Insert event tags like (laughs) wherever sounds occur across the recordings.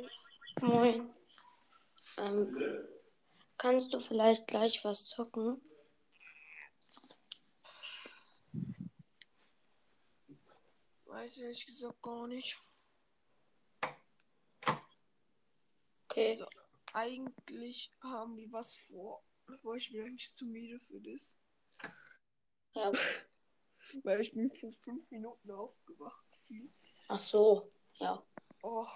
Moin. Moin. Ähm, kannst du vielleicht gleich was zocken? Weiß ehrlich gesagt gar nicht. Okay. Also, eigentlich haben wir was vor. Aber ich bin eigentlich zu müde für das. Ja. (laughs) Weil ich bin vor fünf Minuten aufgewacht. Ach so. Ja. Oh.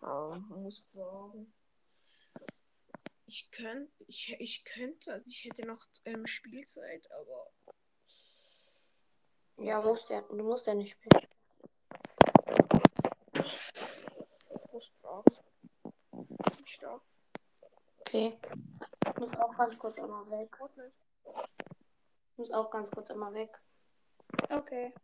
Ah, muss fragen. Ich könnte, ich, ich könnte, also ich hätte noch ähm, Spielzeit, aber Ja, musst ja, du musst ja nicht spielen. ich muss fragen. Ich darf. Okay. Ich muss auch ganz kurz einmal weg. Ich muss auch ganz kurz einmal weg. Okay.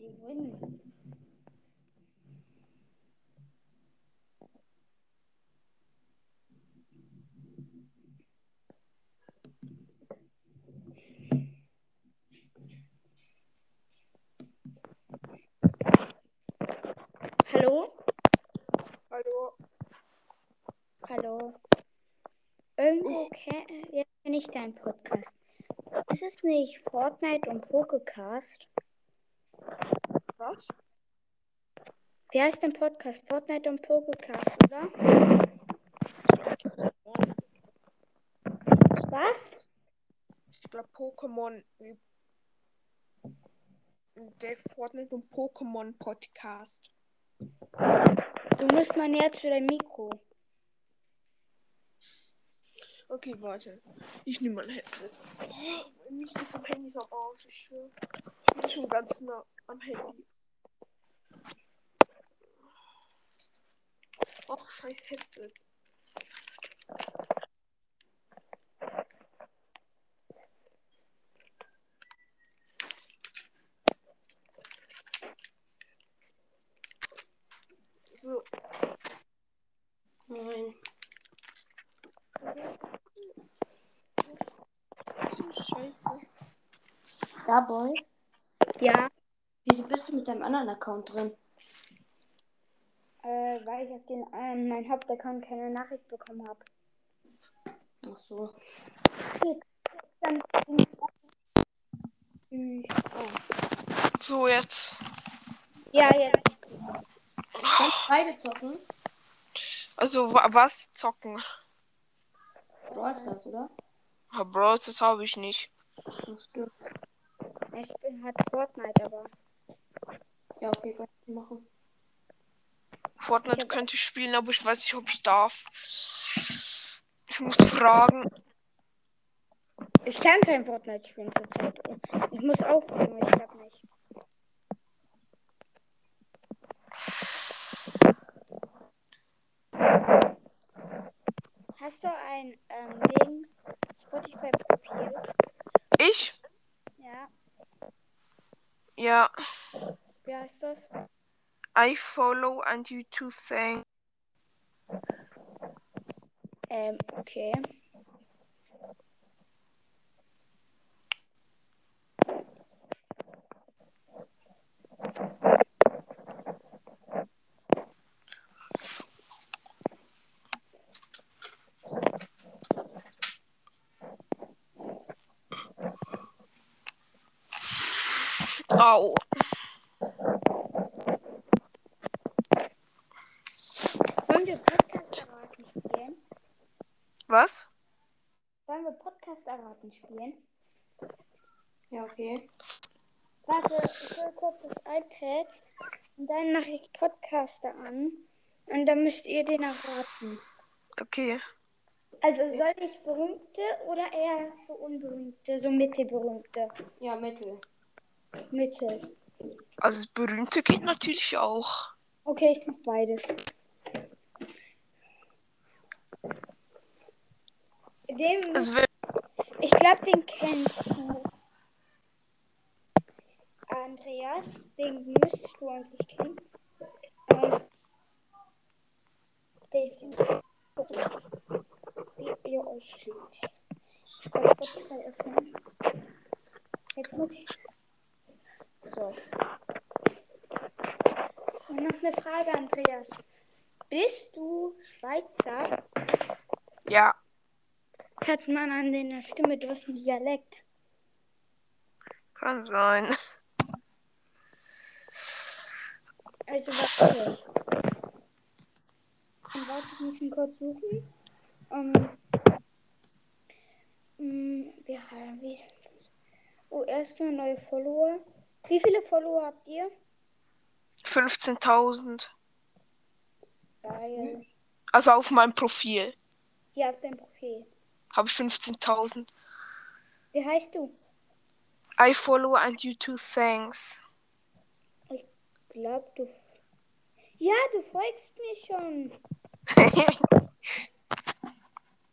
Sie gewinnen. Hallo? Hallo. Hallo. Irgendwo kenn ja, kenn ich deinen Podcast. Ist es nicht Fortnite und Pokecast? Was? Wie heißt dein Podcast? Fortnite und Pokecast, oder? Was? Ich glaube Pokémon. Der Fortnite und Pokémon Podcast. Du musst mal näher zu deinem Mikro. Okay, warte. Ich nehme mein Headset. Oh, mein Mikro vom Handy ist ich schwöre. Ich bin schon ganz nah am Handy. Och, scheiß Headset. So, so scheiße. Starboy, Ja, wieso bist du mit deinem anderen Account drin? Äh, weil ich auf den ähm, meinen Hauptaccount keine Nachricht bekommen habe. Ach so. So, jetzt. ja, jetzt. Kannst beide zocken? Also, wa was zocken? Brawl Stars, oder? Ah, Bros, das habe ich nicht. Ich bin halt Fortnite, aber. Ja, okay, kann ich machen. Fortnite könnte ich spielen, aber ich weiß nicht, ob ich darf. Ich muss fragen. Ich kann kein Fortnite spielen zurzeit. Ich muss aufgeben, ich glaube nicht. Hast du ein ähm, Dings Spotify-Profil? Ich? Ja. Ja. Wie heißt das? I follow and you two thing. Ähm, um, okay. Au. Was? Wollen wir Podcast erraten spielen? Ja, okay. Warte, ich hole kurz das iPad und dann mache ich Podcaster an. Und dann müsst ihr den erraten. Okay. Also soll ich berühmte oder eher so unberühmte, so mittelberühmte? Ja, Mittel. Mittel. Also das berühmte geht natürlich auch. Okay, ich mach beides. Wenn- ich glaube, den kennst du. Andreas, den müsstest du eigentlich kennen. Ähm, Dave, den wie ihr euch schlägt. Ich kann Spotify öffnen. Jetzt muss ich. So. Und noch eine Frage, Andreas. Bist du Schweizer? ja, Hört man an deiner Stimme, du hast einen Dialekt. kann sein. Also warte. Und warte, ich muss ihn kurz suchen. Ähm. mh, wie, wie, oh, erstmal neue Follower. Wie viele Follower habt ihr? 15.000. Geil. Also auf meinem Profil Hier auf deinem Profil. Habe ich 15.000. Wie heißt du? I follow and you too, thanks. Ich glaub, du. Ja, du folgst mir schon. (laughs)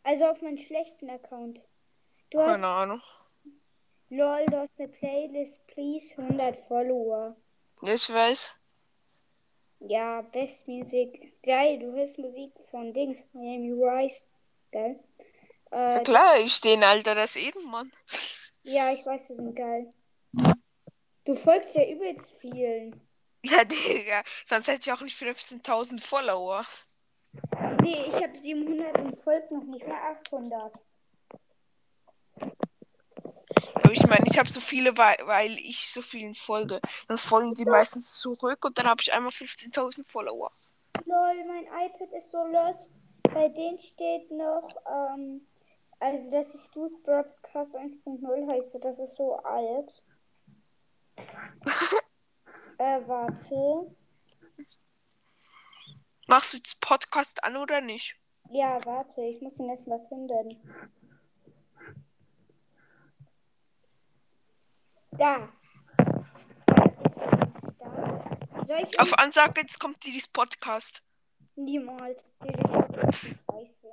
Also auf meinen schlechten Account. Du hast Keine Ahnung. LOL, du hast eine Playlist, please, 100 Follower. Ich weiß. Ja, Best Music. Geil, du hörst Musik von Dings, Miami Rice. Geil. Äh, klar, ich stehe Alter, das Ehrenmann. ja, ich weiß, sie sind geil. Du folgst ja übelst vielen. Ja, Digga. Sonst hätte ich auch nicht 15.000 Follower. Nee, ich habe 700 und folgt noch nicht mal 800. Aber ich meine, ich habe so viele, weil, weil ich so vielen folge. Dann folgen die meistens zurück und dann habe ich einmal 15.000 Follower. Lol, mein iPad ist so lost. Bei denen steht noch, ähm, also das ist Stu's Broadcast 1.0 heißt, das ist so alt. (laughs) äh, warte. Machst du jetzt Podcast an oder nicht? Ja, warte, ich muss ihn erstmal finden. Da. Da ich Auf Ansage, jetzt kommt dieses Podcast. niemals. Scheiße.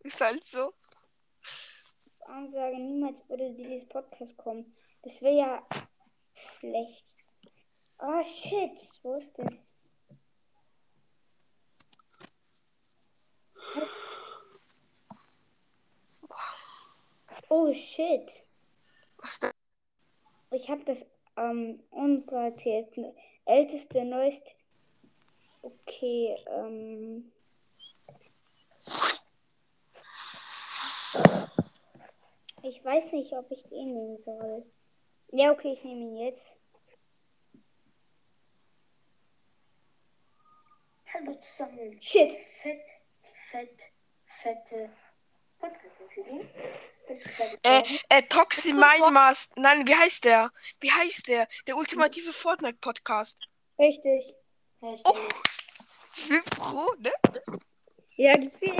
Ist halt so. Ansage, niemals würde dieses Podcast kommen. Das wäre ja schlecht. Oh shit, wo ist das? Was? Oh shit. Was denn? Ich habe das ähm, unsortiert. Älteste, neueste. Okay, ähm. Ich weiß nicht, ob ich den nehmen soll. Ja, okay, ich nehme ihn jetzt. Hallo zusammen. Shit. Fett, fett, fette Podcast-Empfehlung. Fertig? Äh, äh, Toxi Mindmaster. Nein, wie heißt der? Wie heißt der? Der ultimative Fortnite-Podcast. Richtig. Hashtag. Wie Pro, ne? Ja, gefühl-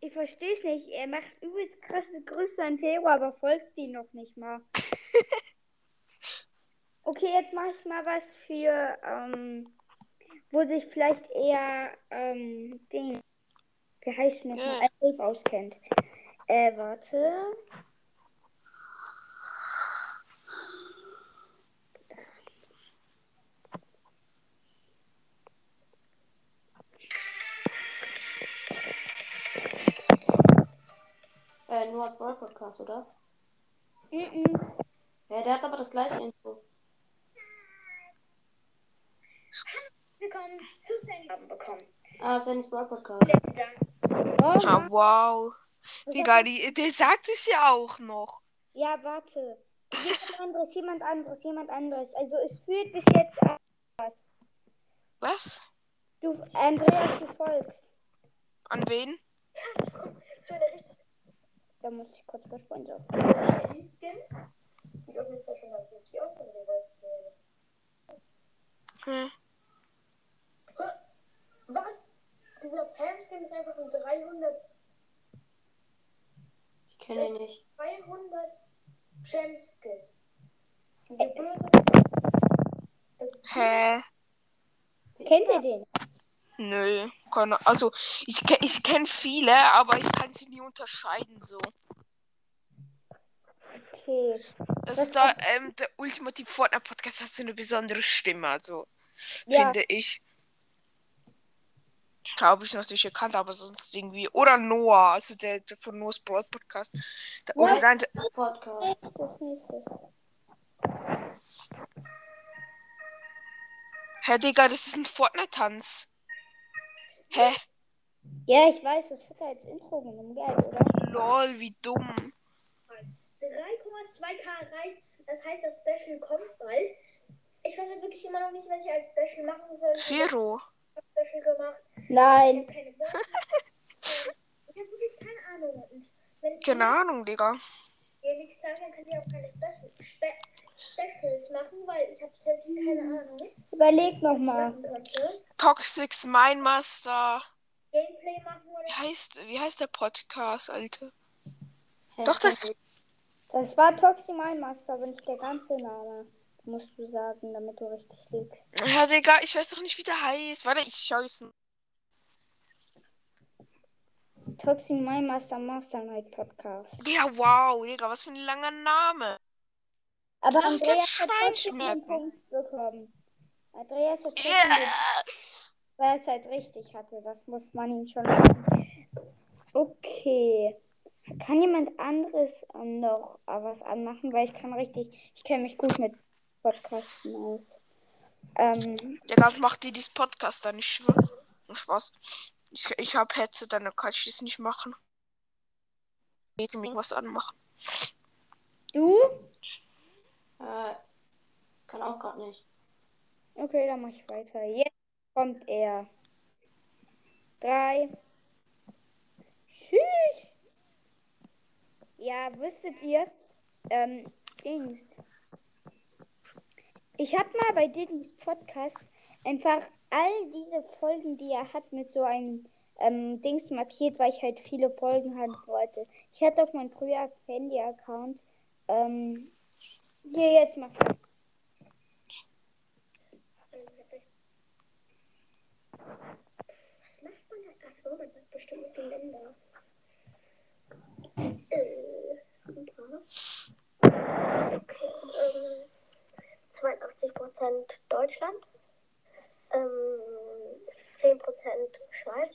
ich verstehe es nicht. Er macht übelst krasse Grüße an Theo, aber folgt die noch nicht mal. (laughs) Okay, jetzt mache ich mal was für, ähm, wo sich vielleicht eher, ähm, Ding, wie heißt noch Ja. Elf auskennt. Äh, warte. Äh, nur als Brawl Podcast, oder? Mhm. Ja, der hat aber das gleiche Intro. Willkommen zu Sandy bekommen. Ah, Sandys Brawl Podcast. Oh, Ah, wow. Digga, die, der sagt es ja auch noch. Ja, warte. Jemand anderes, jemand anderes, jemand anderes. Also es führt bis jetzt an was. Was? Du, Andreas, du folgst. An wen? Da muss ich kurz überspringen. So. Skin sieht auf jeden Fall schon mal lustig aus, wenn du den weißt. Hm. Was? Dieser Pam-Skin ist einfach um 300, Ich kenne ihn nicht. 300 Pam-Skin. Diese böse. Hä? Kennt ihr den? Nö. Keine, also, ich, ich kenne viele, aber ich kann sie nie unterscheiden so. Okay. Das Was ist da, ähm, der Ultimative Fortnite Podcast hat so eine besondere Stimme, also, Ja. finde ich. Habe ich natürlich erkannt, aber sonst irgendwie. Oder Noah, also der, der von Noah's Broad Podcast. Der, Ja. Oder dann, Podcast. Nächstes, nächstes. Hä, Digga, das ist ein Fortnite-Tanz. Hä? Ja, ich weiß, das hat er als Intro genommen. Geil, oder? Lol, wie dumm. 3,2k erreicht. Das heißt, das Special kommt bald. Ich weiß halt wirklich immer noch nicht, was ich als Special machen soll. Ich Zero. habe Special gemacht. Ich Nein. habe keine Bock. ich habe wirklich keine Ahnung. Keine Ahnung, Digga. ihr nichts sagt, dann könnt ihr auch keine Special, Spe Specials machen, weil ich habe selbst keine Ahnung. Überleg nochmal. Könnte. Toxics Mindmaster. Gameplay machen oder Wie heißt, wie heißt der Podcast, Alter? Hä, Doch, das. Das war Toxi Master, aber nicht der ganze Name. Musst du sagen, damit du richtig liegst. Ja, Digga, ich weiß doch nicht, wie der heißt. Warte, ich schau es. Toxi Master Master Night Podcast. Ja, wow, Digga, was für ein langer Name. Aber Ach, Andreas hat trotzdem einen. Punkt bekommen. Andreas hat trotzdem den weil er es halt richtig hatte. Das muss man ihm schon lassen. Okay. Kann jemand anderes ähm, noch äh, was anmachen? Weil ich kann richtig, ich kenne mich gut mit Podcasten aus. Ähm, Digga, mach dir dieses Podcast dann nicht Spaß. Ich, ich hab Headset, dann kann ich das nicht machen. Jetzt mir was anmachen. du? Äh, kann auch gerade nicht. Okay, dann mach ich weiter. Jetzt kommt er. Drei. Tschüss. Ja, wüsstet ihr, ähm, Dings. Ich habe mal bei Diddy's Podcast einfach all diese Folgen, die er hat, mit so einem ähm, Dings markiert, weil ich halt viele Folgen haben wollte. Ich hatte auf meinem früher Handy-Account, ähm, hier jetzt mal. Was macht man da? Achso, man sagt bestimmt mit den Ländern. Äh, super. Okay, ähm, 82% Deutschland, ähm, 10% Schweiz,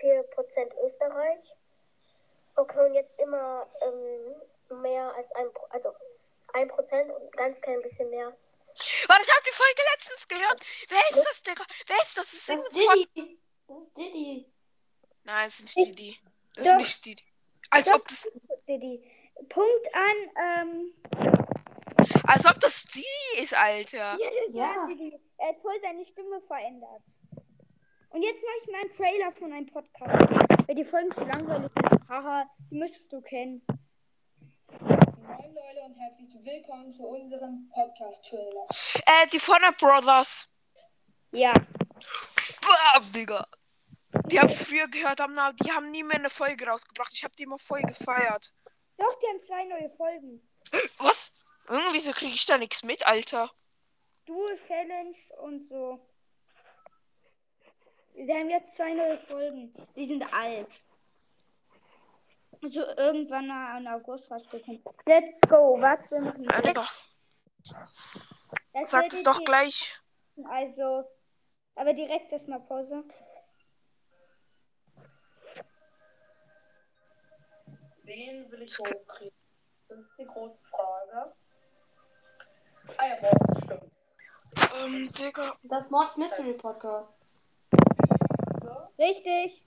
4% Österreich. Okay, und jetzt immer ähm, mehr als ein, also 1% und ganz klein bisschen mehr. Warte, ich hab die Folge letztens gehört. Wer ist das, Digga? Wer ist das? Das ist Das ist Diddy. Das ist Diddy. Nein, das ist nicht Didi. Das Doch. ist nicht Didi. Als Doch. ob das, Diddy. Punkt an, ähm, als ob das Didi ist, Alter. ja, das Ja. war Diddy. Er hat voll seine Stimme verändert. Und jetzt mache ich mal einen Trailer von einem Podcast. Weil die Folgen zu langweilig sind. Haha, die müsstest du kennen. Moin Leute und herzlich willkommen zu unserem Podcast-Trailer. Äh, die Fortnite Brothers. Ja. Bam, Digga. Die hab ich früher gehört, haben, die haben nie mehr eine Folge rausgebracht. Ich hab die immer voll gefeiert. Doch, die haben zwei neue Folgen. Was? Irgendwie so krieg ich da nichts mit, Alter. Dual Challenge und so. Sie haben jetzt zwei neue Folgen. Die sind alt. Also irgendwann mal im August rausgekommen. Let's go. Warte, wir machen Digga, Das sag es doch gleich. Also, aber direkt erstmal Pause. Wen will ich hochkriegen? Das ist die große Frage. Ah ja, morgen stimmt. Ähm, Digga. Das Mods Mystery Podcast. Richtig.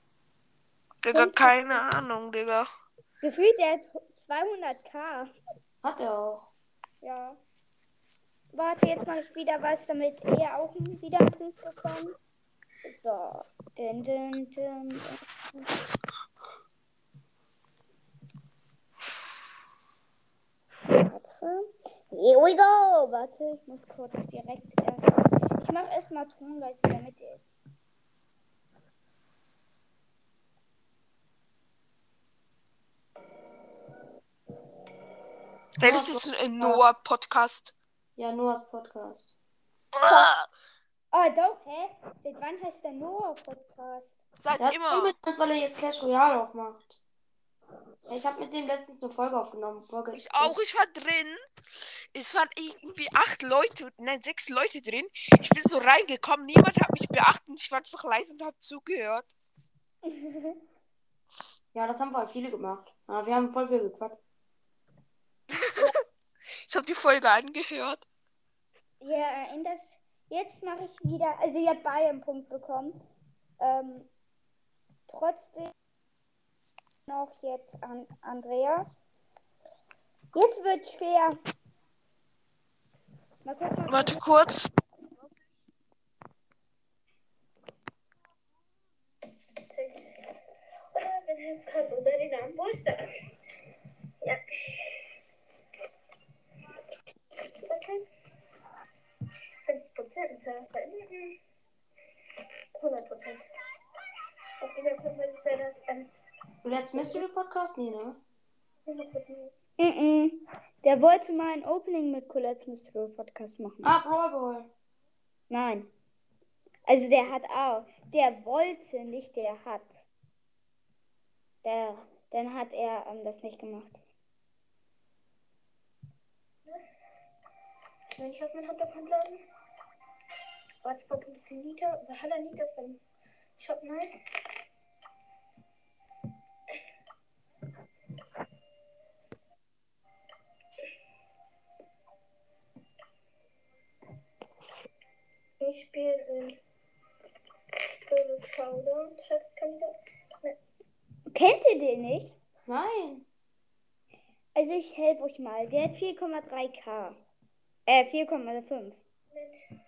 Digga, keine Ahnung, Digga. Gefühlt, der hat 200k. Hat er auch. Ja. Warte, jetzt mache ich wieder was, damit er auch wieder einen Punkt bekommt. So. Dun, dun, dun, dun. Warte. Here we go. Warte, ich muss kurz direkt erst. Ich mache erstmal Ton, weil es ist. Hey, das ist ein Noah-Podcast. Ja, Noahs Podcast. Oh, doch, hä? Seit wann heißt der Noah Podcast? Seit Der immer. unbedingt, weil er jetzt Clash Royale auch macht. Ich habe mit dem letztens eine Folge aufgenommen. Folge Ich auch, ich war drin. Es waren irgendwie acht Leute, nein, sechs Leute drin. Ich bin so reingekommen, niemand hat mich beachtet. Ich war einfach leise und habe zugehört. (laughs) Ja, das haben voll viele gemacht. Ja, wir haben voll viel gequatscht. Ich habe die Folge angehört. Ja, in das. Jetzt mache ich wieder. Also, ihr habt beide einen Punkt bekommen. Ähm, trotzdem noch jetzt an Andreas. Jetzt wird schwer. Mal gucken. Warte kurz. Oder wenn er unter den Namen Bolsters. Ja. Okay. 50 Prozent. 100 Prozent. Auf jeden Fall könnte sein, dass ähm, Du lädst Mystery Podcast? Nee, ne? 100 Prozent. Mm-mm. Der wollte mal ein Opening mit Colette's Mystery Podcast machen. Ah, Brawl. Nein. Also der hat auch. Der wollte, nicht der hat. Der, dann hat er ähm, das nicht gemacht. Ich auf mein Hauptaccount laden. War zwar für Nita, er nicht das beim Shop nice. Ich spiele in Böse Showdown, Tagskandidat. Kennt ihr den nicht? Nein. Also ich helfe euch mal. Der hat 4,3k. Äh, 4,5. mit.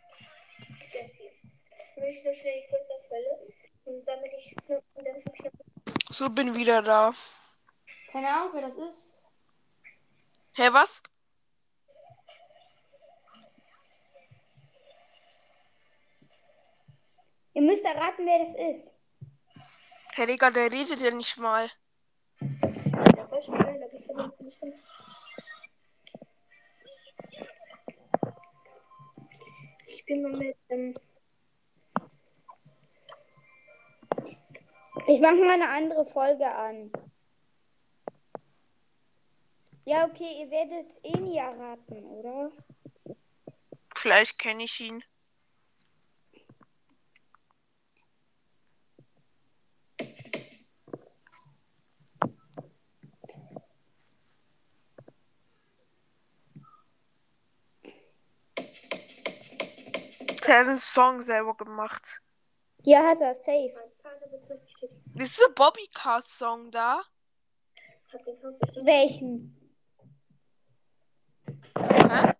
Ich möchte schnell die Flüsterfälle und damit ich und dann hab ich So, bin wieder da. Keine Ahnung, wer das ist. Hä, was? Ihr müsst erraten, wer das ist. Herr Digga, der redet ja nicht mal. Ich bin mal mit ähm, Ich mache mal eine andere Folge an. Ja, okay, ihr werdet es eh nie erraten, oder? Vielleicht kenne ich ihn. Der hat einen Song selber gemacht. Ja, hat er, safe. Ist ein Bobby Cast Song da. Welchen? Hä?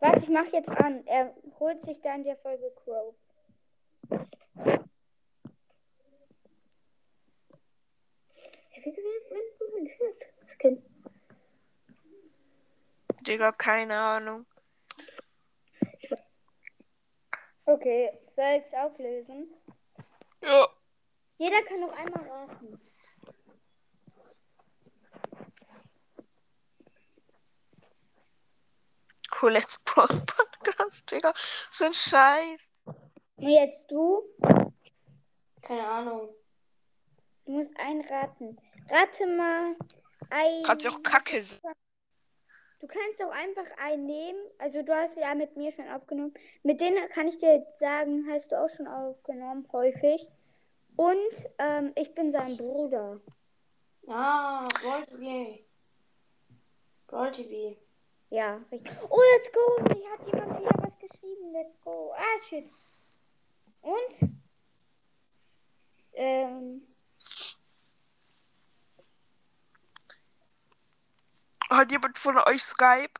Warte, ich mach jetzt an. Er holt sich da in der Folge Crow. Digga, keine Ahnung. Okay, soll ich es auflösen? Ja. Jeder kann noch einmal raten. Colette's Brawl Podcast, Digga. So ein Scheiß. Und jetzt du? Keine Ahnung. Du musst einraten. Rate mal ein. Kannst ja auch Kacke. Du kannst auch einfach einen nehmen. Also du hast ja mit mir schon aufgenommen. Mit denen kann ich dir jetzt sagen, hast du auch schon aufgenommen, häufig. Und ähm, ich bin sein Bruder. Ah, Brawl TV. Brawl TV. Ja, richtig. Oh, let's go. Mir hat jemand wieder was geschrieben. Let's go. Ah, shit. Und? Ähm, Hat jemand von euch Skype?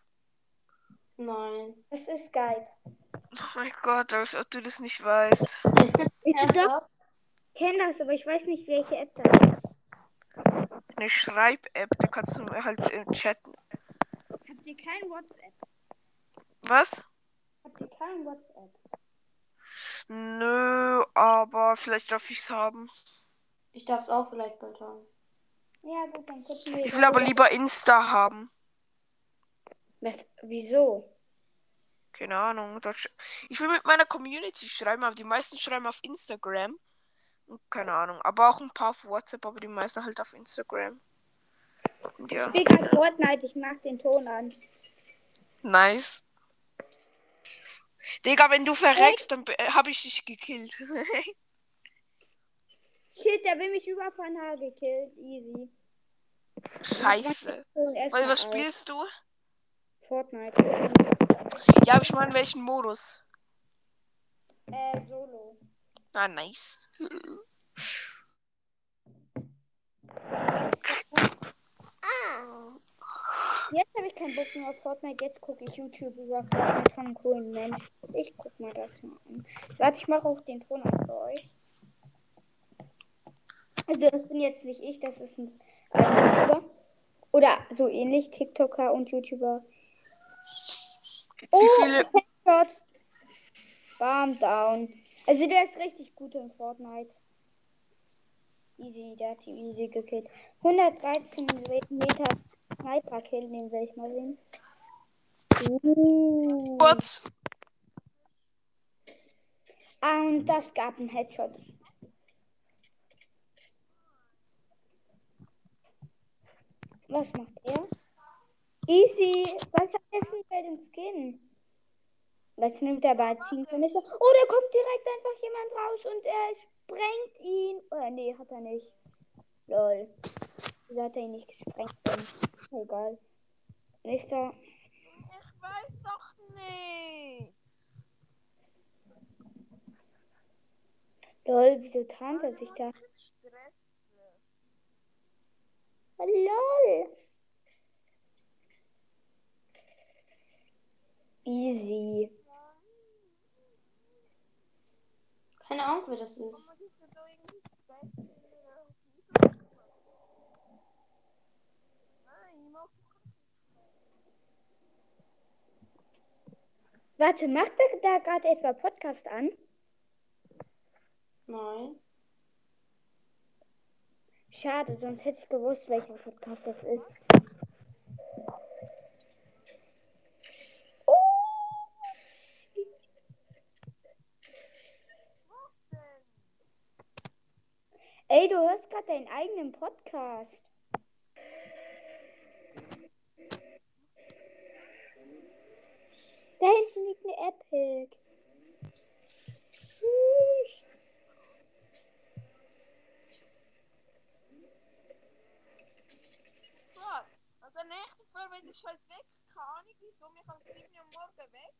Nein. das ist Skype. Oh mein Gott, als ob du das nicht weißt. Ich (laughs) doch? Kenne das, aber ich weiß nicht, welche App das ist. Eine Schreib-App, da kannst du halt äh, chatten. Habt ihr kein WhatsApp? Was? Habt ihr kein WhatsApp? Nö, aber vielleicht darf ich's haben. Ich darf es auch vielleicht bald haben. Ja, gut, dann gucken wir. Ich will aber lieber Insta haben. Was, wieso? Keine Ahnung. Ich will mit meiner Community schreiben, aber die meisten schreiben auf Instagram. Keine Ahnung. Aber auch ein paar auf WhatsApp, aber die meisten halt auf Instagram. Und Ich Ja, spiel grad Fortnite, ich mach den Ton an. nice. Digga, wenn du verreckst, dann be- hab ich dich gekillt. (laughs) Shit, der will mich über Haar gekillt. Easy. Scheiße. Weil, was spielst du? Fortnite. Ja, aber ich meine, welchen Modus? Äh, Solo. Ah, nice. Jetzt habe ich keinen Bock mehr auf Fortnite. Jetzt gucke ich YouTube über Fortnite von einem coolen Mensch. Ich guck mal das mal an. Warte, ich mache auch den Ton an für euch. Also, das bin jetzt nicht ich, das ist ein, ein YouTuber. Oder so ähnlich, TikToker und YouTuber. Oh, Headshot. Bam, down. Also, der ist richtig gut in Fortnite. Easy, der hat die easy gekillt. 113 Meter Sniper-Kill, den will ich mal sehen. Uh. Kurz. Ah, und das gab einen Headshot. Was macht er? Easy. Was hat er für den Skin? Jetzt nimmt er Benzinkanister. Oh, da kommt direkt einfach jemand raus und er sprengt ihn. Oh, nee, hat er nicht. Lol. Wieso hat er ihn nicht gesprengt? Denn? Egal. Nächster. Ich weiß doch nicht. Lol, wieso tarnt er sich da? Lol. Easy. Keine Ahnung, wer das ist. Warte, macht er da gerade etwa Podcast an? Nein. Schade, sonst hätte ich gewusst, welcher Podcast das ist. Ey, du hörst gerade deinen eigenen Podcast. Da hinten liegt eine Epic. Tschüss. Also nächste Mal, wenn du scheiß weg, keine Ahnung, wieso mich am 7 Uhr morgen weg.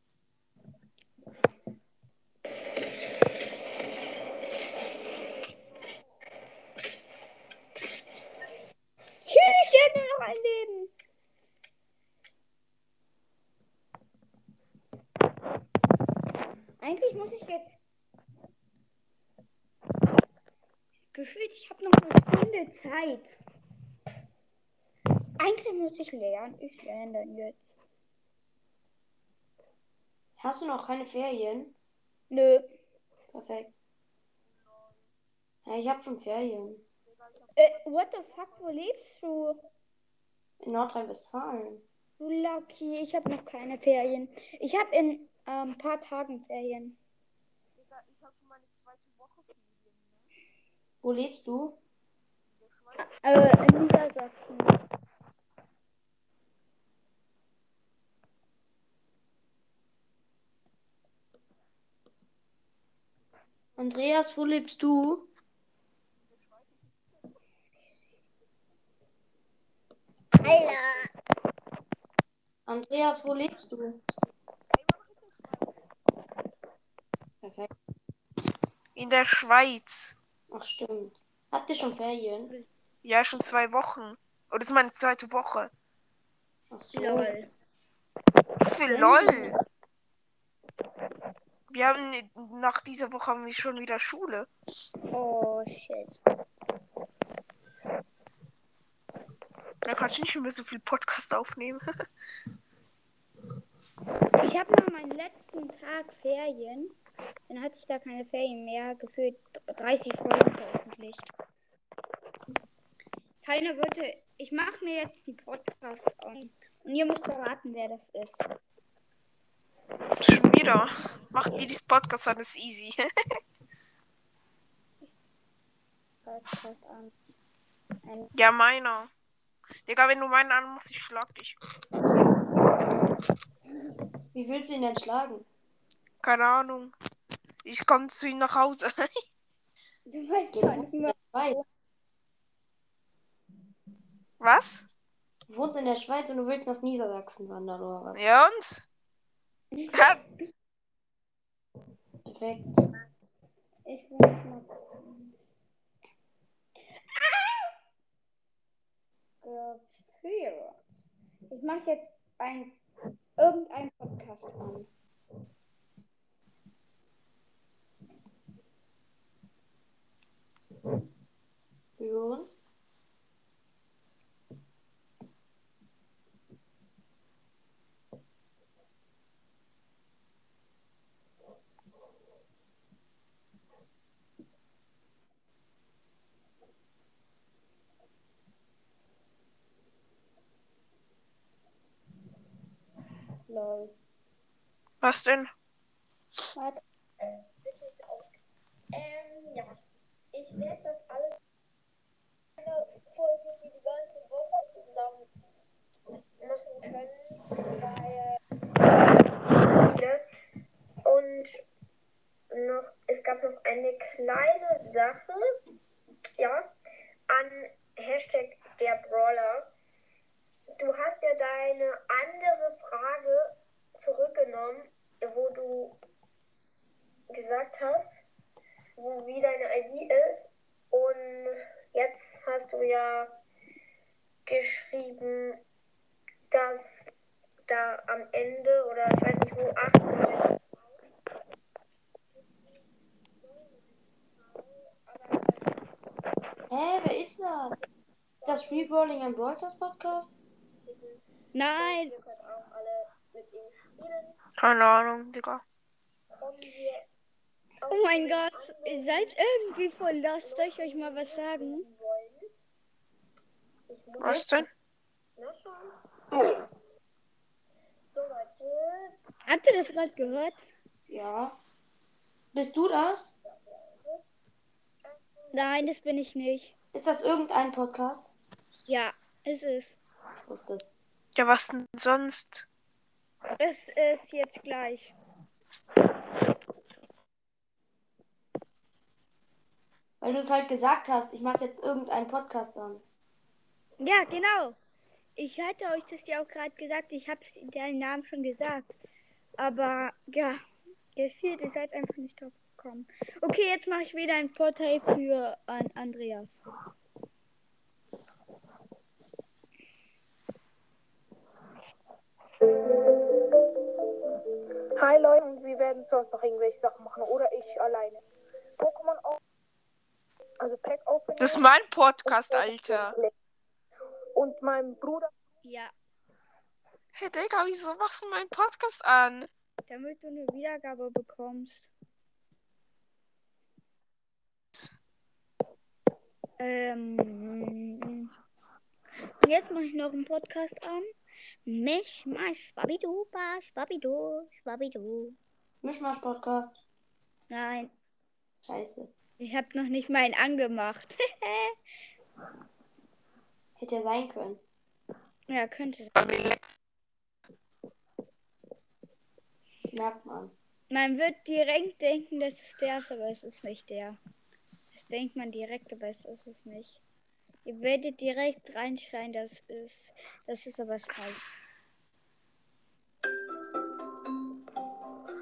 Tschüss, ich hätte nur noch ein Leben. Eigentlich muss ich jetzt. Gefühlt, ich habe noch eine Stunde Zeit. Eigentlich muss ich lernen. Ich lerne dann jetzt. Hast du noch keine Ferien? Nö. Perfekt. Ja, ich habe schon Ferien. Äh, what the fuck, wo lebst du? In Nordrhein-Westfalen. Du Lucky, ich habe noch keine Ferien. Ich habe in ein ähm, paar Tagen Ferien. Digga, ich hab schon meine zweite Woche Ferien, ne? Wo lebst du? Äh, in Niedersachsen. Andreas, wo lebst du? Andreas, wo lebst du? Perfekt. In der Schweiz. Ach, stimmt. Habt ihr schon Ferien? Ja, schon zwei Wochen. Oh, das ist meine zweite Woche. Ach so. Lol. Was für LOL. Wir haben nach dieser Woche haben wir schon wieder Schule. Oh, shit. Da kannst du nicht mehr so viel Podcast aufnehmen. (laughs) Ich habe noch meinen letzten Tag Ferien. Dann hatte ich da keine Ferien mehr. Gefühlt 30 Folgen veröffentlicht. Keiner wollte. Ich mache mir jetzt einen Podcast an. Und ihr müsst erraten, wer das ist. Schon wieder. Macht ihr dieses Podcast an, ist easy. (laughs) Podcast an. Ja, meiner. Digga, wenn du meinen anmachst, ich schlag dich. Wie willst du ihn denn schlagen? Keine Ahnung. Ich komme zu ihm nach Hause. (laughs) Du weißt gar nicht mehr. Schweiz. Was? Du wohnst in der Schweiz und du willst nach Niedersachsen wandern, oder was? Ja und? Perfekt. Ich will jetzt mal Geführt. Ich mache jetzt ein irgendein Podcast an. Hören. Was denn? Warte. Ähm, ja. Ich werde das alles eine Folge für die ganze Woche zusammen machen können, weil ne? und es gab noch eine kleine Sache, ja, an Hashtag der Brawler. Du hast ja deine andere Frage zurückgenommen, wo du gesagt hast, wo, wie deine ID ist. Und jetzt hast du ja geschrieben, dass da am Ende oder ich weiß nicht wo, 8, 9, Hä, wer ist das? Ist das Reballing am Brawl Stars Podcast? Nein, Keine Ahnung, Digga. Oh mein Gott, ihr seid irgendwie voll lost. Soll ich euch mal was sagen? Ich Was denn? Leute. Habt ihr das gerade gehört? Ja. Bist du das? Nein, das bin ich nicht. Ist das irgendein Podcast? Ja, es ist. Was ist das? Ja, was denn sonst? Es ist jetzt gleich. Weil du es halt gesagt hast, ich mache jetzt irgendeinen Podcast an. Ja, genau. Ich hatte euch das ja auch gerade gesagt. Ich habe deinen Namen schon gesagt. Aber ja, gefühlt, ihr seid einfach nicht drauf gekommen. Okay, jetzt mache ich wieder ein Portal für an Andreas. Hi Leute, und wir werden sonst noch irgendwelche Sachen machen oder ich alleine. Pokémon auf. Also Pack Opening. Das ist mein Podcast, Alter. Und mein Bruder. Ja, Hey, Digga, wieso machst du meinen Podcast an? damit du eine Wiedergabe bekommst. Ähm. Und jetzt mache ich noch einen Podcast an. Misch, masch, schwabidu, schwabidu, schwabidu. Mischmasch Podcast. Nein, Scheiße. ich habe noch nicht meinen angemacht. (laughs) Hätte sein können. ja, könnte. Merkt man. Man wird direkt denken, das ist der, aber es ist nicht der. Das denkt man direkt, aber es ist es nicht. Ihr werdet direkt reinschreien, das ist. Das ist aber falsch.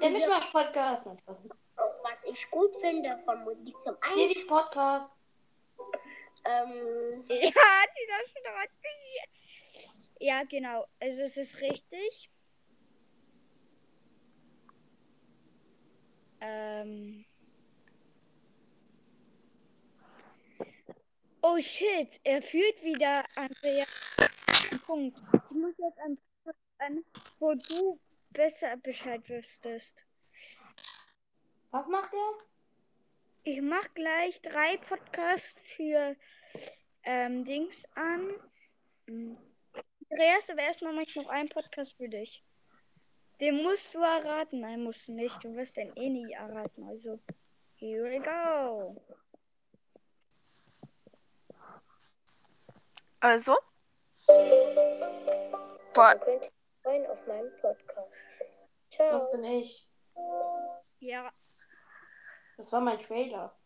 Der Mischmasch Podcast. Nein, Spaß. Auch was ich gut finde von Musik zum einen. Didis Podcast. Ähm, (laughs) Ja, dieser Schnurzi. Ja, genau. Also es ist richtig. Ähm. Oh shit, er führt wieder Andrea. Punkt. Ich muss jetzt an, an wo du besser Bescheid wüsstest. Was macht er? Ich mach gleich drei Podcasts für ähm, Dings an. Hm. Andreas, aber erstmal mache ich noch einen Podcast für dich. Den musst du erraten. Nein, musst du nicht. Du wirst den eh nie erraten. Also, here we go. Also. Ihr könnt rein auf meinem Podcast. Das Ciao. bin ich. Ja, Das war mein Trailer.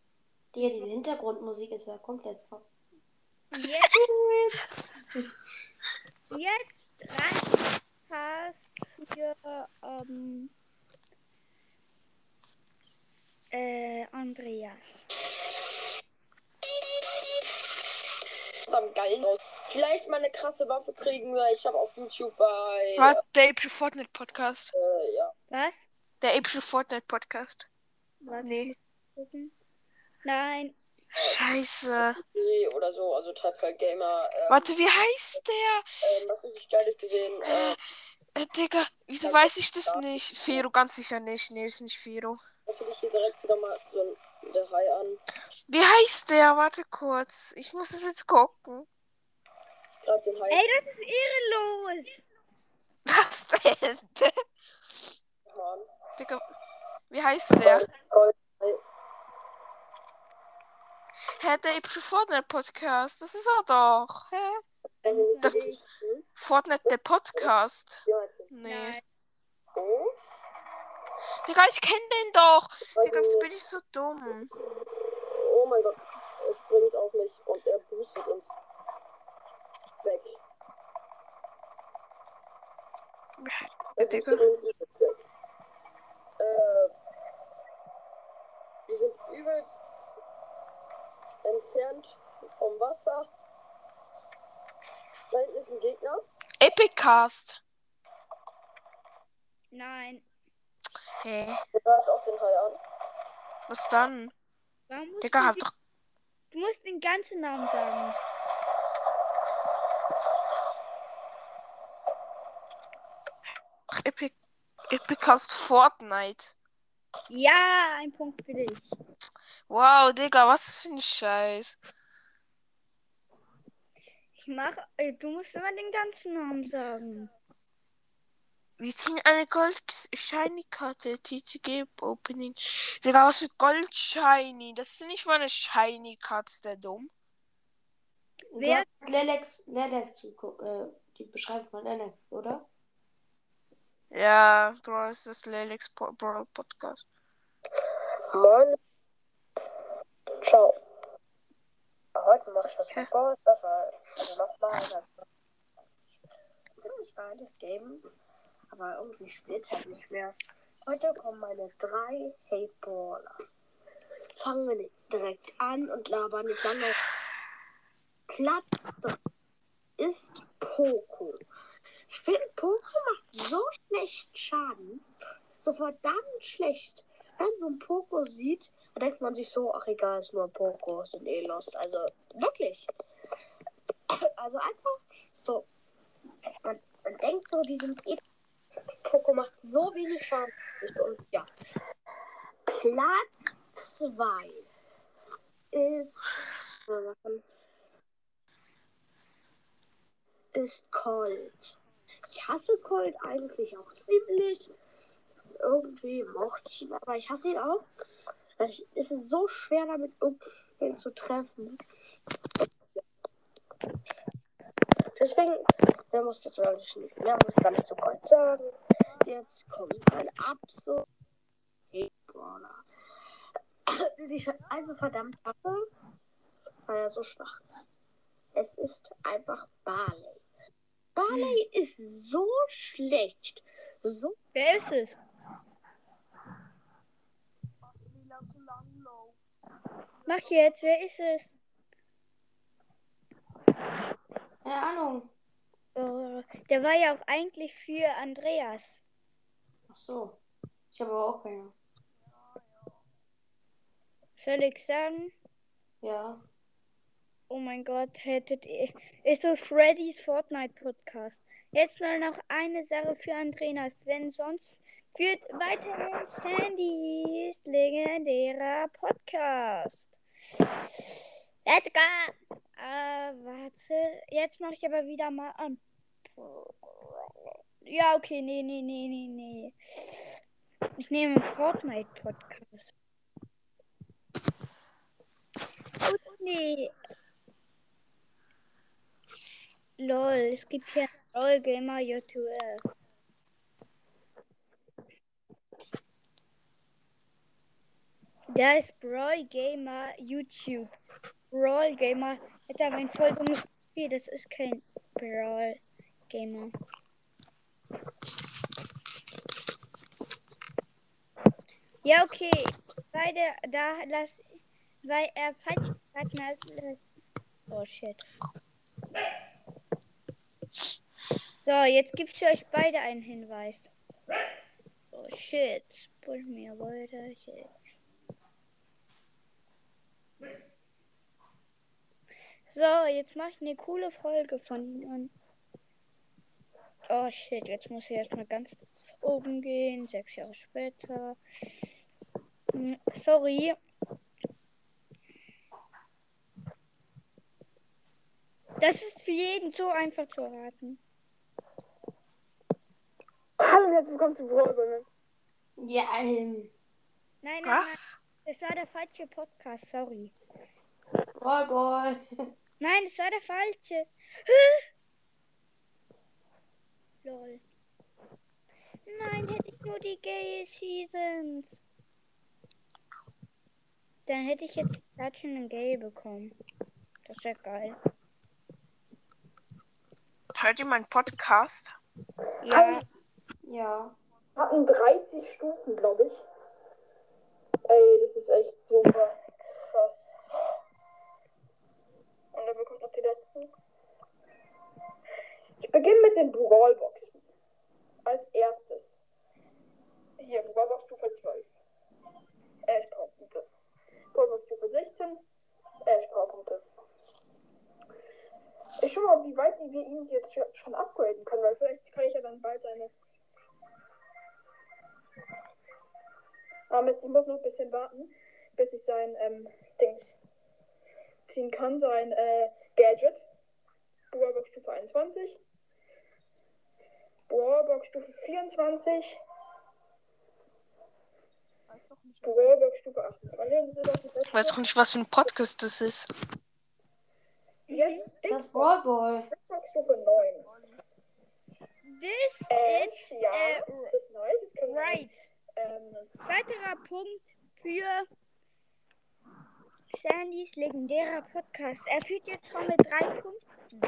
Digga, diese Hintergrundmusik ist ja komplett ver... jetzt, (laughs) jetzt rein Podcast für ähm, äh, Andreas. Am geilen aus. Vielleicht mal eine krasse Waffe kriegen, weil ich habe auf YouTube bei. war der epische Fortnite Podcast. Äh, ja. Was? Der epische Fortnite Podcast. Was? Nee. Nein. Scheiße. Nee, oder so, also Type Gamer. Ähm, Warte, wie heißt der? ähm, was richtig Geiles gesehen. Äh, Äh, Digga, wieso weiß ich das nicht? Fero, ganz sicher nicht. Nee, ist nicht Fero. natürlich hier direkt wieder mal so ein Hai an. Wie heißt der? Warte kurz. Ich muss es jetzt gucken. Den Ey, das ist ehrenlos. Was denn? Digga, wie heißt der? Hä, der epische Fortnite Podcast. Das ist er doch. Hä? Das- Hm? Fortnite der Podcast. Nee. Nein. Oh, Digga, ich kenn den doch. Digga, ich jetzt nicht. bin ich so dumm. Oh mein Gott. Er springt auf mich und er boostet uns weg. Er boostet uns übelst weg. Äh, wir sind übelst entfernt vom Wasser. Da hinten ist ein Gegner. Epicast. Nein. Hä? Der greift auch den Hai an. Was dann? Warum musst Digga, du, hab die- doch. du musst den ganzen Namen sagen. Epic. Epicast Fortnite. Ja, ein Punkt für dich. Wow, Digga, was für ein Scheiß. Ich mach. Äh, du musst immer den ganzen Namen sagen. Wir ziehen eine Gold Shiny Karte. TCG Opening. Digga, was für Gold Shiny. Das ist nicht mal eine Shiny Karte, ist der dumm. Du Wer- hast Lelex, Lelex, äh, die Beschreibung von Lelex, oder? Ja, Bro, ist das Lelex Po- Bro Podcast. Moin. Ciao. Heute mache ich was mit Boris. Das war also nochmal ein ziemlich geiles Game. Aber irgendwie spielt es halt nicht mehr. Heute kommen meine drei Hateballer. Fangen wir direkt an und labern nicht lange. Platz 3 ist Poco. Ich finde, Poco macht so schlecht Schaden. So verdammt schlecht. Wenn so ein Poco sieht, da denkt man sich so, ach egal, ist nur ein Poco, sind eh lost. Also wirklich. Also einfach so. Man, man denkt so, die sind eh. Poco macht so wenig Schaden. Und ja. Platz 2 ist. Ist Colt. Ich hasse Colt eigentlich auch ziemlich. Irgendwie mochte ich ihn, aber ich hasse ihn auch. Es ist so schwer damit irgendwen zu treffen. Deswegen, mehr muss jetzt wirklich nicht, mehr muss gar nicht zu Colt sagen. Jetzt kommt ein ich also verdammt weil er so schwach ist. Es ist einfach Barley. Barley ist so schlecht. So Wer ist es? Mach jetzt, wer ist es? Keine Ahnung. Oh, der war ja auch eigentlich für Andreas. Ach so. Ich habe aber auch keine. Soll ich sagen? Ja. Oh mein Gott, hättet ihr. Ist das Freddy's Fortnite Podcast? Jetzt nur noch eine Sache für Andreas. Wenn sonst führt weiterhin Sandys legendärer Podcast. Edgar! Äh, warte. Jetzt mache ich aber wieder mal an. Ja, okay, nee, nee, nee, nee, nee. Ich nehme Fortnite-Podcast. Gut, nee. Lol, es gibt hier LOL Gamer YouTube. Da ist Brawl Gamer YouTube. Brawl Gamer hat aber ein voll dummes Spiel. Das ist kein Brawl Gamer. Ja, okay. Beide, da lass, weil er falsch hat, lass. Oh shit. So, jetzt gibt's für euch beide einen Hinweis. Oh shit. Pull mir weiter. Shit. So, jetzt mache ich eine coole Folge von ihnen. Oh shit, jetzt muss ich erstmal ganz oben gehen. Sechs Jahre später. Hm, Sorry. Das ist für jeden so einfach zu erraten. Hallo und herzlich willkommen zu Brawl. Ja, ähm, Nein, nein, nein. Was? Das war der falsche Podcast, sorry. Brawl Ball. Nein, das war der falsche. Lol. Nein, hätte ich nur die Gay Seasons. Dann hätte ich jetzt gerade schon einen Gay bekommen. Das wäre geil. Hört ihr meinen Podcast? Ja, Ja. Hatten 30 Stufen, glaube ich. Ey, das ist echt super krass. Dann bekommt noch die letzten. Ich beginne mit den Brawlboxen. Als erstes. Hier, Brawlbox Stufe 12. 11 Powerpunkte. Brawlbox Stufe 16. 11 Powerpunkte. Ich schau mal, wie weit wir ihn jetzt schon- upgraden können, weil vielleicht kann ich ja dann bald seine Aber Mist, ich muss noch ein bisschen warten, bis ich sein ähm, Dings ziehen kann. Sein äh, Gadget. Brawlbox Stufe 21. Brawlbox Stufe 24. Brawlbox Stufe 28. Und das ist auch die Ich weiß doch nicht, was für ein Podcast das ist. Jetzt Das Big Brawl Ball. Box Stufe 9. this Äh, is ja, äh, das ist nice. Das können wir, right. Ähm, Weiterer Punkt für Sandys legendärer Podcast. Er führt jetzt schon mit drei Punkten.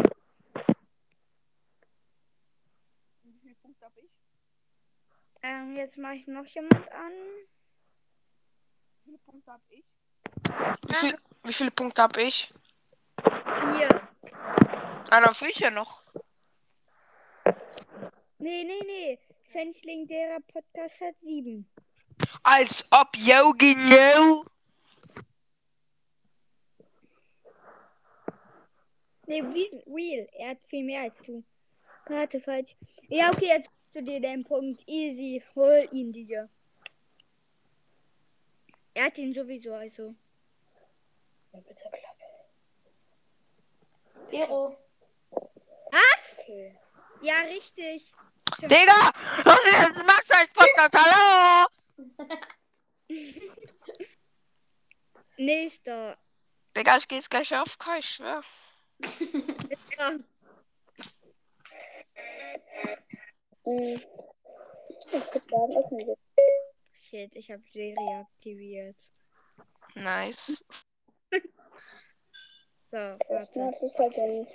Wie viele Punkte habe ich? Ähm, jetzt mache ich noch jemand an. Wie viele Punkte habe ich? Wie, viel, wie viele Punkte habe ich? Hier. Ah, dann fühle ich ja noch. Nee, nee, nee. Sandys legendärer Podcast hat sieben. Als ob, yo, genau. Nee, real, real. Er hat viel mehr als du. Warte, falsch. Ja, okay, jetzt hast du dir den Punkt. Easy. Hol ihn dir. Er hat ihn sowieso, also. bitte Klappe. Vero. Was? Okay. Ja, richtig. Digga! Und jetzt Max als Podcast, hallo! (laughs) Nächster. Digga, ich geh jetzt gleich auf ich schwör. Ja. Shit, ich habe Serie aktiviert. Nice. So, warte. ist es halt ein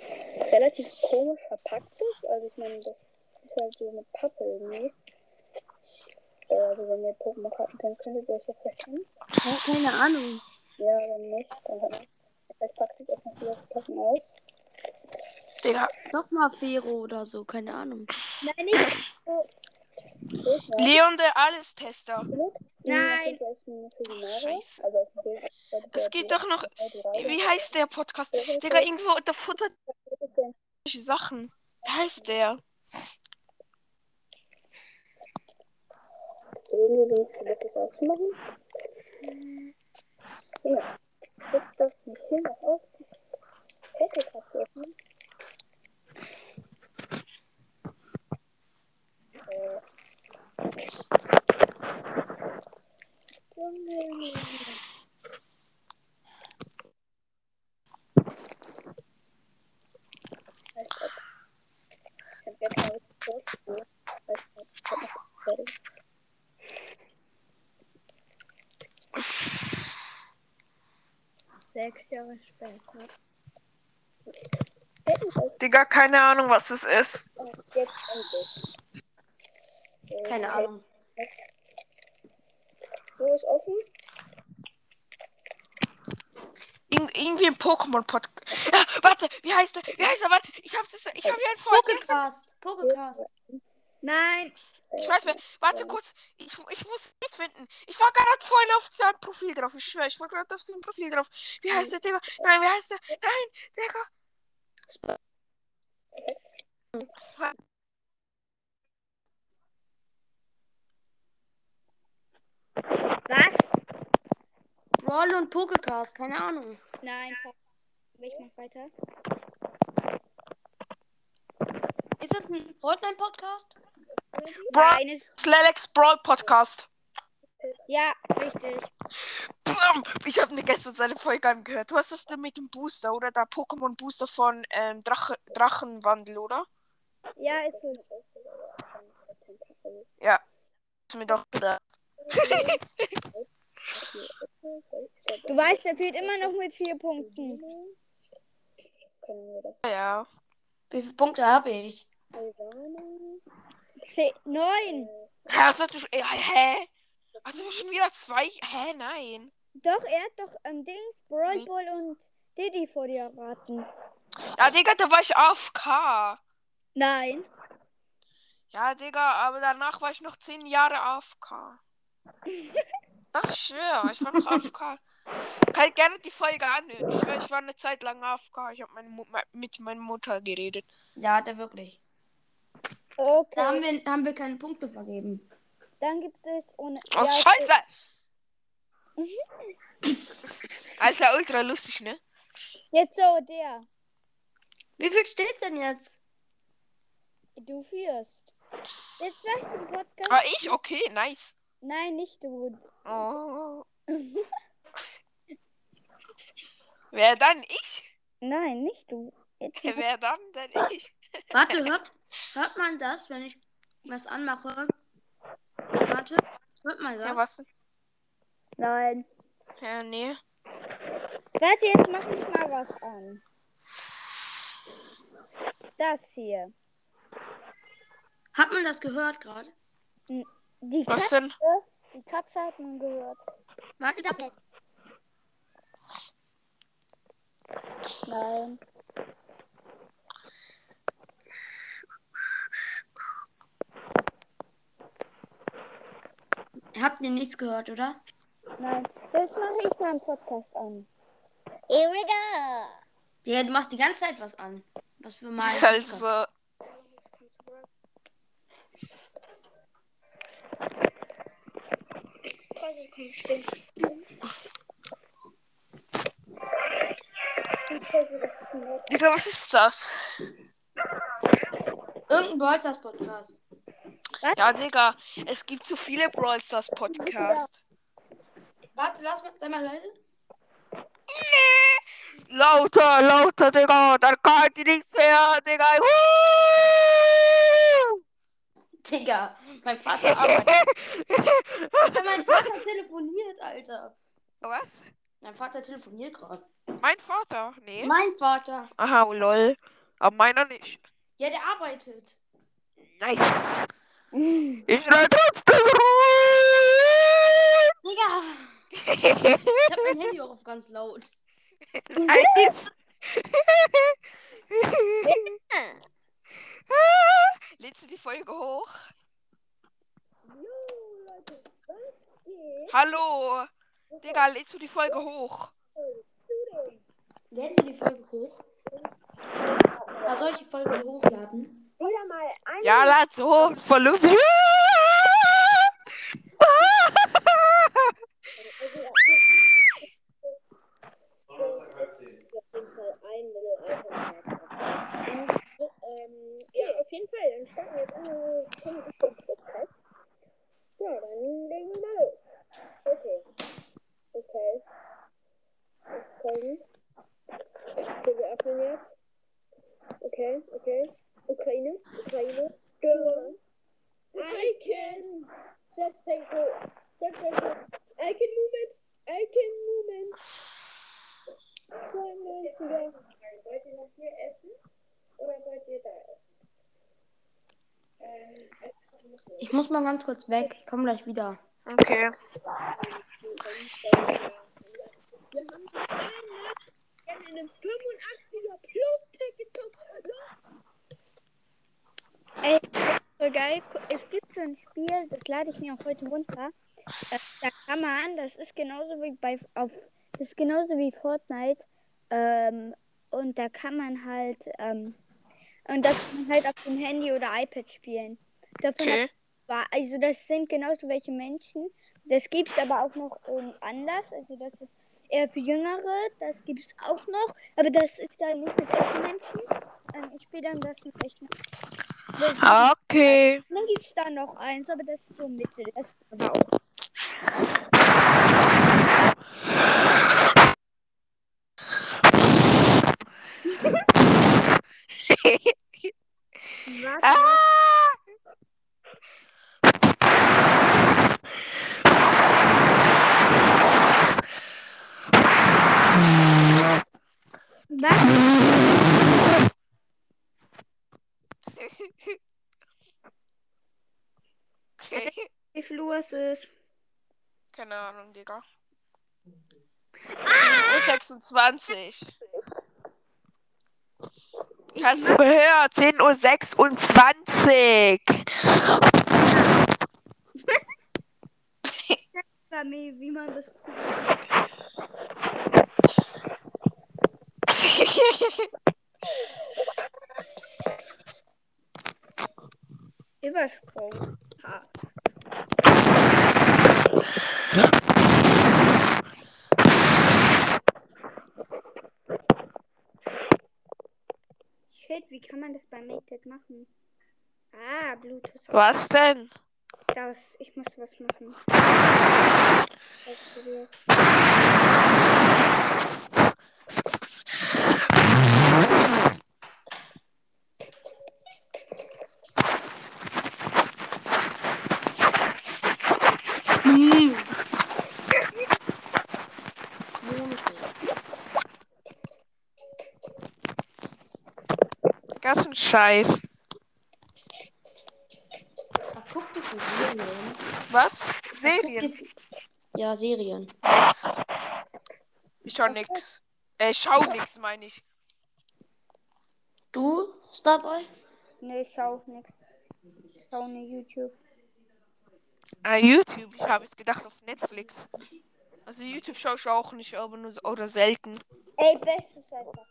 relativ komisch verpacktes. Also ich meine, das ist halt so mit Pappe irgendwie. Äh, Also wenn ihr Pokémon-Karten kennt, könntet ihr euch das verstehen. Keine Ahnung. Ja, wenn nicht, dann hat man. Vielleicht packt es erstmal wieder das Packen aus. Digga, Nochmal Vero oder so, keine Ahnung. Nein, nicht. Leon der Alles-Tester. Nein. Scheiße. Also. Es gibt doch noch. Wie heißt der Podcast? Digga, irgendwo, da futtert solche Sachen. Wie heißt der? Irgendwie das. Ja. Kriegt das nicht hin, das auf. Kette gerade zu öffnen. Äh. Junge. Weißt du, Ich hab jetzt mal kurz. Weißt du, ich hab noch fertig. Später. Digga, keine Ahnung, was es ist. Und jetzt endlich. Äh, Keine Ahnung. Wo ist offen? Ir irgendwie ein Pokémon-Podcast. Ja, warte, wie heißt der? Wie heißt der? Warte, ich hab's ich hab hier einen Folge. Pokecast. Pokecast. Nein, Ich weiß mehr. Warte kurz, ich, ich muss jetzt finden. Ich war gerade vorhin auf seinem Profil drauf. Ich schwöre, ich war gerade auf seinem Profil drauf. Wie heißt der, Digga? Nein, wie heißt der? Nein, Digga. was? Brawl und Pokecast. Keine Ahnung. Nein, ich mach weiter. Ist das ein Fortnite-Podcast? Ist, Slalex Brawl Podcast. ja, richtig. Bam! Ich habe gestern seine Folge angehört. Du hast das denn mit dem Booster, oder? Der Pokémon Booster von ähm, Drache, Drachenwandel, oder? Ja, ist es. Ja. Ist mir doch gedacht. Du weißt, er führt immer noch mit vier Punkten. Ja. Wie viele Punkte habe ich? Zehn, neun. Hä, was hast du schon? äh, Hä? Hast du schon wieder zwei? Hä, nein. Doch, er hat doch am Dings, Brawl? Ball und Diddy vor dir erraten. Ja, Digga, da war ich AFK. Nein. Ja, Digga, aber danach war ich noch zehn Jahre AFK. (laughs) Doch, ich war noch AFK. Kann gerne die Folge anhören. Ich ich war eine Zeit lang AFK. Ich habe meine mit meiner Mutter geredet. Ja, hat er wirklich. Okay. Da haben wir, haben wir keine Punkte vergeben. Dann gibt es ohne. Was ja, Scheiße! Alter, ultra lustig, ne? Jetzt so, der. Wie viel steht denn jetzt? Du führst. Jetzt sagst du Podcast. Ah, ich? Okay, nice. Nein, nicht du. Oh. (laughs) Wer dann ich? Nein, nicht du. Jetzt (laughs) Wer dann denn ich? Warte, hört, hört man das, wenn ich was anmache? Warte, hört man das? Ja, was? denn? Nein. Ja, nee. Warte, jetzt mach ich mal was an. Das hier. Hat man das gehört gerade? Die Was Katze, denn? die Katze hat man gehört. Warte, das jetzt. Nein. Habt ihr nichts gehört, oder? Nein. Jetzt mache ich mal einen Podcast an. Here we go. Ja, du machst die ganze Zeit was an. Was für mal. Ist halt so. Digga, was ist das? Irgendein Stars Podcast. Ja, Digga, es gibt zu viele Brawl Stars Podcasts. Warte, lass mal, sei mal leise. Lauter, lauter, Digga, dann kann die nichts mehr, Digga. Woo! Digga, mein Vater arbeitet. (laughs) Mein Vater telefoniert, Alter. Was? Mein Vater telefoniert gerade. Mein Vater? Nee. Mein Vater. Aha, lol. Aber meiner nicht. Ja, der arbeitet. Nice. Ich will trotzdem Digga. ruhig. Ich hab mein Handy auch auf ganz laut. nice. (laughs) Lädst du die Folge hoch? Hallo. Digga, lädst du die Folge hoch? Lädst du die Folge hoch? Da soll ich die Folge hochladen? Wieder mal ein. Ja, so. Ist voll lustig. Also, ja, auf jeden Fall ein Mittelalter. Ähm, ja, auf jeden Fall. Dann starten wir jetzt an. Kommen wir zum Podcast. Ja, dann legen wir mal los. Okay. Okay. Okay. Okay, wir öffnen jetzt. Okay, okay. Ukraine, Ukraine. German. Icon. Shevchenko. Shevchenko. Icon Movement. Icon Movement. 92er. Wollt ihr noch hier essen? Oder wollt ihr da essen? Ich muss mal ganz kurz weg. Ich komme gleich wieder. Okay. Wir haben die 200, wir haben einen 85er Plus-Pack gezogen. Ey, so geil. Es gibt so ein Spiel, das lade ich mir auch heute runter. Äh, Da kann man, das ist genauso wie bei auf, das ist genauso wie Fortnite. Ähm, und da kann man halt, ähm, und das kann man halt auf dem Handy oder iPad spielen. Davon Okay. Also das sind genauso welche Menschen. Das gibt es aber auch noch anders. Also das ist eher für Jüngere. Das gibt es auch noch. Aber das ist dann nicht mit echten Menschen. Ähm, ich spiele dann das mit echten das Okay. dann gibt es da noch eins, aber das ist so Mitte. Das ist aber auch. Warte, ah! was? Okay. Es ist? Keine Ahnung, Digga. 10.26 Uhr. Hast du gehört? 10.26 Uhr. Bei mir, wie man das. (laughs) Übersprung. Kann man das bei MakeDead machen? Ah, Bluetooth. Was denn? Das, ich muss was machen. (laughs) Scheiß. Was guckt ihr für Serien? Was? Serien? für- Ja, Serien. Nix. Ich schau nix. Äh, ich schau nix, meine ich. Du, Starboy? Nee, ich schau nix. Ich schau nur YouTube. Ah, YouTube. Ich habe es gedacht auf Netflix. Also YouTube schaue ich auch nicht, aber nur so, oder selten. Ey, bestes einfach.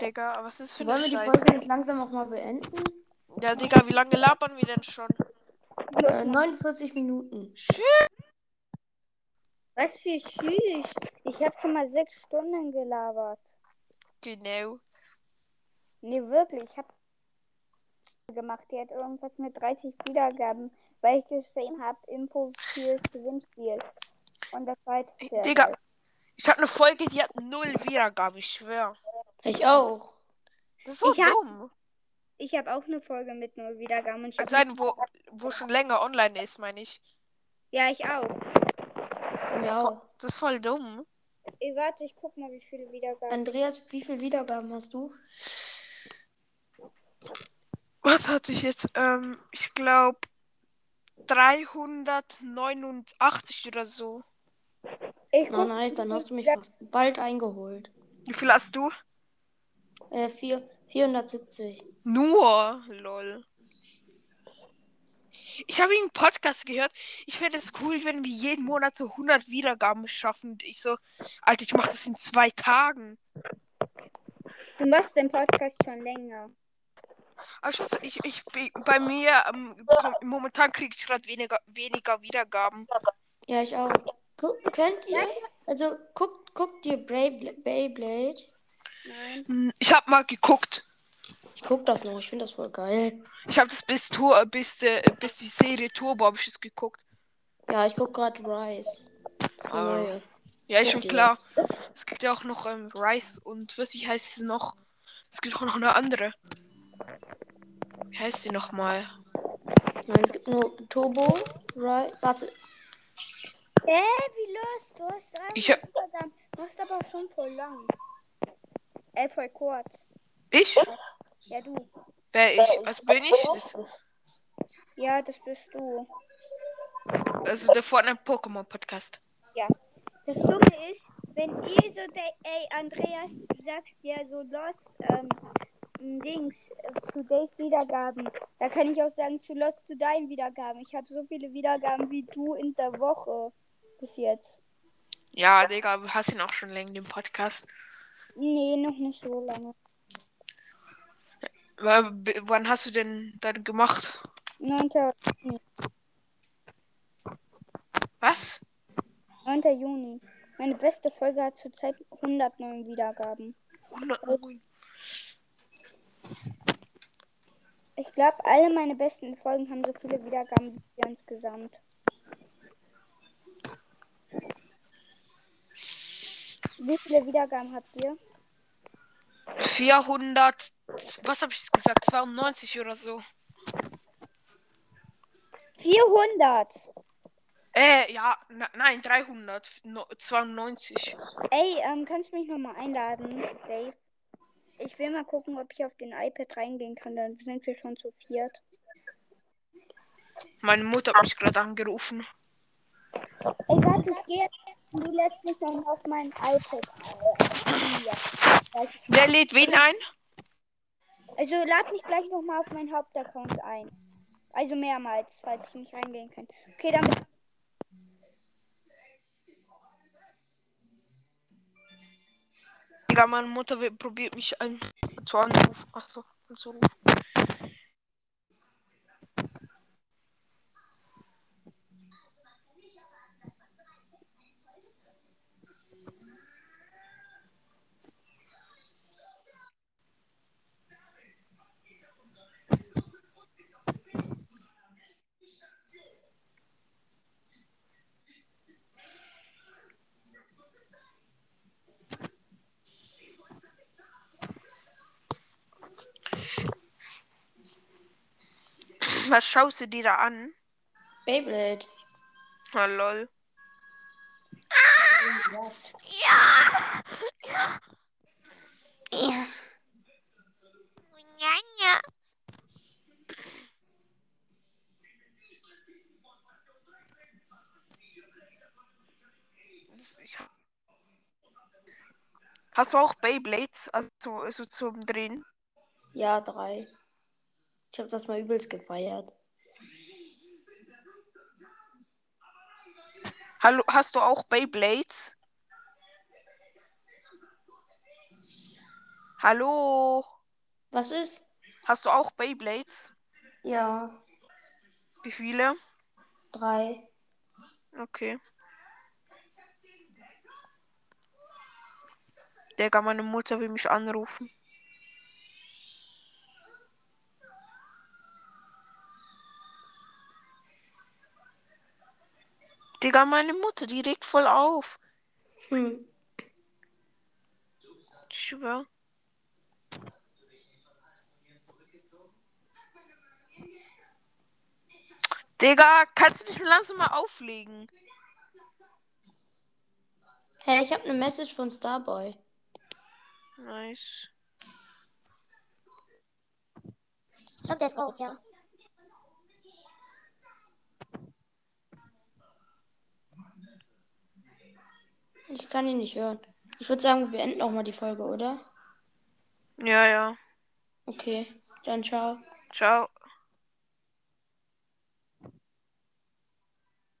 Digga, was ist für Wollen wir eine die Scheiße? Folge nicht langsam auch mal beenden? Ja, Digga, wie lange labern wir denn schon? Äh, 49 Minuten. Was für Schüch. Ich habe schon mal sechs Stunden gelabert. Genau. Nee, wirklich. Ich habe gemacht. Die hat irgendwas mit 30 Wiedergaben, weil ich gesehen habe, Info fürs Gewinnspiel. Und das war halt sehr Digga, ich hatte eine Folge, die hat null Wiedergaben, ich schwör. Ich auch. Das ist so Ich hab- dumm. Ich habe auch eine Folge mit null Wiedergaben. Und ich Also hab- eine, wo, wo schon länger online ist, meine ich. ja, ich auch. Das, ist Ja. voll, das ist voll dumm. Ey, warte, ich guck mal, wie viele Wiedergaben. Andreas, wie viele Wiedergaben hast du? Was hatte ich jetzt? Ähm, ich glaube 389 oder so. Ich Na nice, dann hast du mich fast bald eingeholt. Wie viel hast du? Äh, vier, 470. Nur, lol. Ich habe einen Podcast gehört. Ich fände es cool, wenn wir jeden Monat so 100 Wiedergaben schaffen. Und ich so, Alter, ich mache das in zwei Tagen. Du machst den Podcast schon länger. Aber ich, weiß, ich, bei mir, ähm, momentan kriege ich gerade weniger, weniger Wiedergaben. Ja, ich auch. Guck, könnt ihr? Also, guckt, guckt ihr Beyblade? Beyblade? Nein. Hm, Ich habe mal geguckt. Ich guck das noch, ich finde das voll geil. Ich habe das bis, Tour, bis, der, bis die Serie Turbo habe ich es geguckt. Ja, ich guck gerade Ah. neue. Ja, ist Guck schon klar. jetzt. Es gibt ja auch noch ähm, Rice und was wie heißt es noch? Es gibt auch noch eine andere. Wie heißt sie nochmal? Nein, es gibt nur Turbo, Rise. Warte, Hä, wie los? Du hast drei Ich hab- Wiedergaben. Du machst aber schon voll lang. Äh, voll kurz. Ich? Ja, du. Wer ich? Was bin ich? Das, Ja, das bist du. also der Fortnite Pokémon Podcast. Das Dumme ist, wenn ihr so, de ey, Andreas, du sagst ja so Lost, ähm, Dings, äh, zu Days Wiedergaben. Da kann ich auch sagen, zu Lost zu deinen Wiedergaben. Ich habe so viele Wiedergaben wie du in der Woche. Bis jetzt. Ja, Digga, du hast ihn auch schon länger den Podcast. Nee, noch nicht so lange. Wann hast du denn dann gemacht? 9. Was? 9. Juni. Meine beste Folge hat zurzeit 109 Wiedergaben. 109. Ich glaube, alle meine besten Folgen haben so viele Wiedergaben wie wir insgesamt. Wie viele Wiedergaben habt ihr? 400. Was habe ich gesagt? 92 oder so. 400! Äh, ja, na, nein, 300. No, 92. Ey, ähm, kannst du mich nochmal einladen, Dave? Ich will mal gucken, ob ich auf den iPad reingehen kann. Dann sind wir schon zu viert. Meine Mutter hat mich gerade angerufen. Ey, warte, ich gehe. Du lädst mich noch auf mein iPad. Ja. Wer lädt wen ein? Also lad mich gleich nochmal auf meinen Hauptaccount ein. Also mehrmals, falls ich nicht reingehen kann. Okay, dann Digga, meine Mutter probiert mich ein zu anrufen. Ach so, anzurufen. Was schaust du dir da an? Beyblade. Ah, lol. Ich hab- Hast du auch Beyblades? Also so, so zum Drehen? Ja, drei. Ich habe das mal übelst gefeiert. Hallo, hast du auch Beyblades? Hallo, Was ist? hast du auch Beyblades? Ja, Wie viele? drei. Okay. Digga, meine Mutter will mich anrufen. Digga, meine Mutter, die regt voll auf. Hm. Ich schwör. Digga, kannst du dich langsam mal auflegen? Hey, ich habe eine Message von Starboy. Nice. Ich glaube, der ist raus, ja. Ich kann ihn nicht hören. Ich würde sagen, wir beenden auch mal die Folge, oder? Ja, ja. Okay, dann ciao. Ciao.